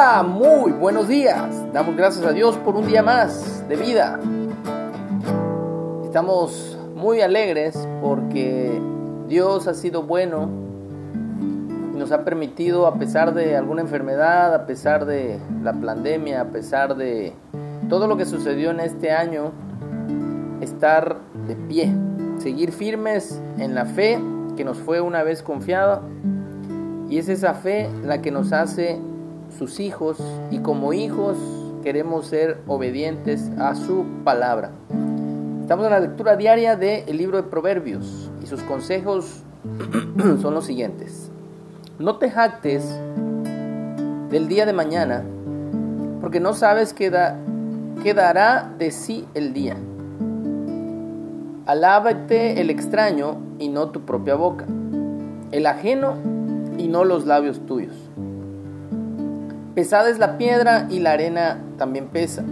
Muy buenos días. Damos gracias a Dios por un día más de vida. Estamos muy alegres porque Dios ha sido bueno y nos ha permitido, a pesar de alguna enfermedad, a pesar de la pandemia, a pesar de todo lo que sucedió en este año, estar de pie, seguir firmes en la fe que nos fue una vez confiada. Y es esa fe la que nos hace sus hijos y como hijos queremos ser obedientes a su palabra. Estamos en la lectura diaria del libro de Proverbios y sus consejos son los siguientes. No te jactes del día de mañana porque no sabes qué, qué dará de sí el día. Alábate el extraño y no tu propia boca, el ajeno y no los labios tuyos. Pesada es la piedra y la arena también pesa,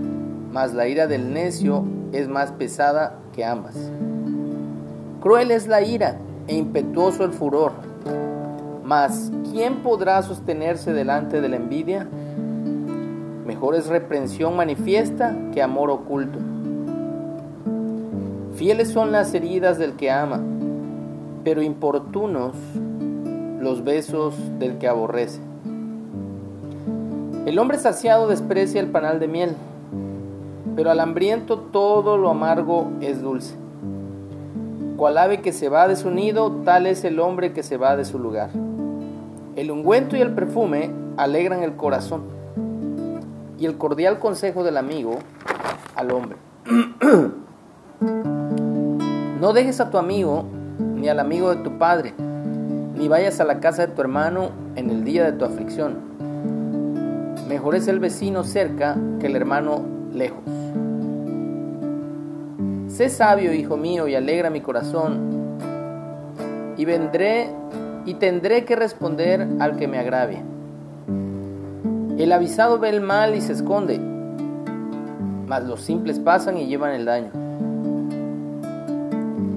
mas la ira del necio es más pesada que ambas. Cruel es la ira e impetuoso el furor, mas ¿quién podrá sostenerse delante de la envidia? Mejor es reprensión manifiesta que amor oculto. Fieles son las heridas del que ama, pero importunos los besos del que aborrece. El hombre saciado desprecia el panal de miel, pero al hambriento todo lo amargo es dulce. Cual ave que se va de su nido, tal es el hombre que se va de su lugar. El ungüento y el perfume alegran el corazón, y el cordial consejo del amigo al hombre. no dejes a tu amigo ni al amigo de tu padre, ni vayas a la casa de tu hermano en el día de tu aflicción Mejor es el vecino cerca que el hermano lejos. Sé sabio, hijo mío, y alegra mi corazón, y vendré y tendré que responder al que me agravie. El avisado ve el mal y se esconde, mas los simples pasan y llevan el daño.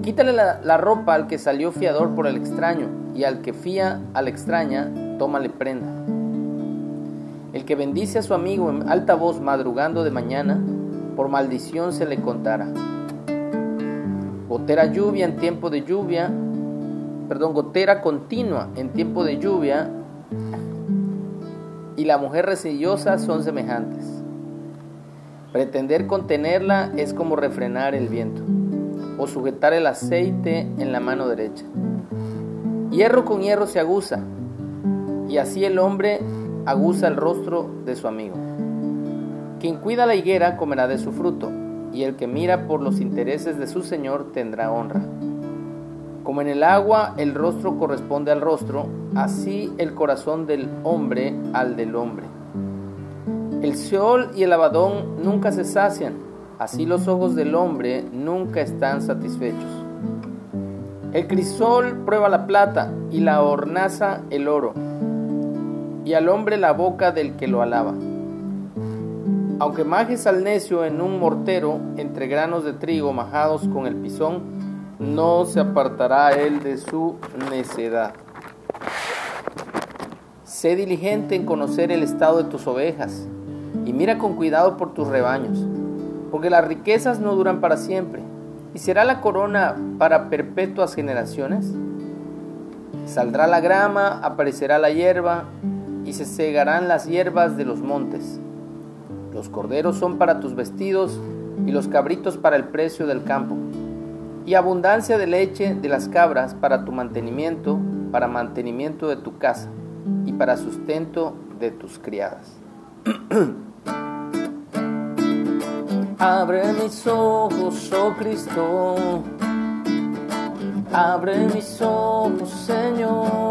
Quítale la, la, ropa al que salió fiador por el extraño, y al que fía a la extraña, tómale prenda. El que bendice a su amigo en alta voz madrugando de mañana, por maldición se le contará. Gotera lluvia en tiempo de lluvia, perdón, gotera continua en tiempo de lluvia y la mujer resillosa son semejantes. Pretender contenerla es como refrenar el viento o sujetar el aceite en la mano derecha. Hierro con hierro se aguza y así el hombre aguza el rostro de su amigo. Quien cuida la higuera comerá de su fruto, y el que mira por los intereses de su Señor tendrá honra. Como en el agua el rostro corresponde al rostro, así el corazón del hombre al del hombre. El Seol y el Abadón nunca se sacian, así los ojos del hombre nunca están satisfechos. El crisol prueba la plata y la hornaza el oro y al hombre la boca del que lo alaba. Aunque majes al necio en un mortero entre granos de trigo majados con el pisón, no se apartará él de su necedad. Sé diligente en conocer el estado de tus ovejas y mira con cuidado por tus rebaños, porque las riquezas no duran para siempre. ¿Y será la corona para perpetuas generaciones? Saldrá la grama, aparecerá la hierba, y se segarán las hierbas de los montes. Los corderos son para tus vestidos y los cabritos para el precio del campo. Y abundancia de leche de las cabras para tu mantenimiento, para mantenimiento de tu casa y para sustento de tus criadas. Abre mis ojos, oh Cristo. Abre mis ojos, Señor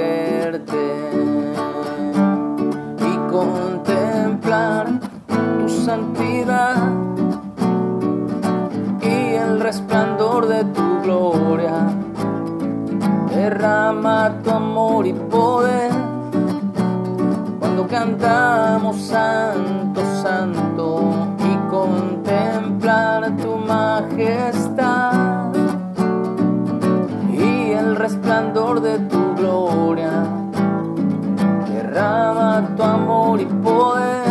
y poder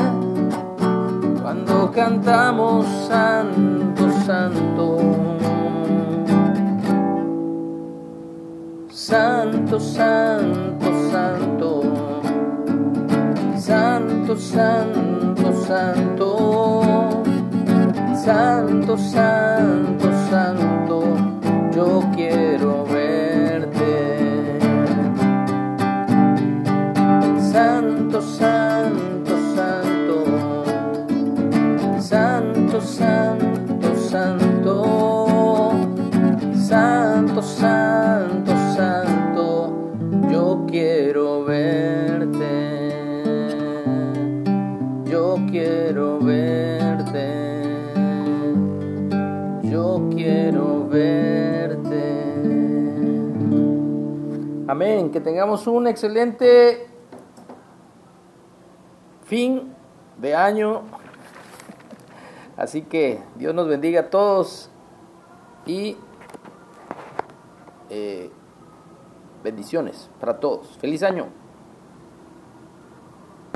cuando cantamos Santo, Santo. Santo, Santo, Santo. Santo, Santo, Santo. Santo, Santo, Amén. Que tengamos un excelente fin de año. Así que Dios nos bendiga a todos y eh, bendiciones para todos. Feliz año.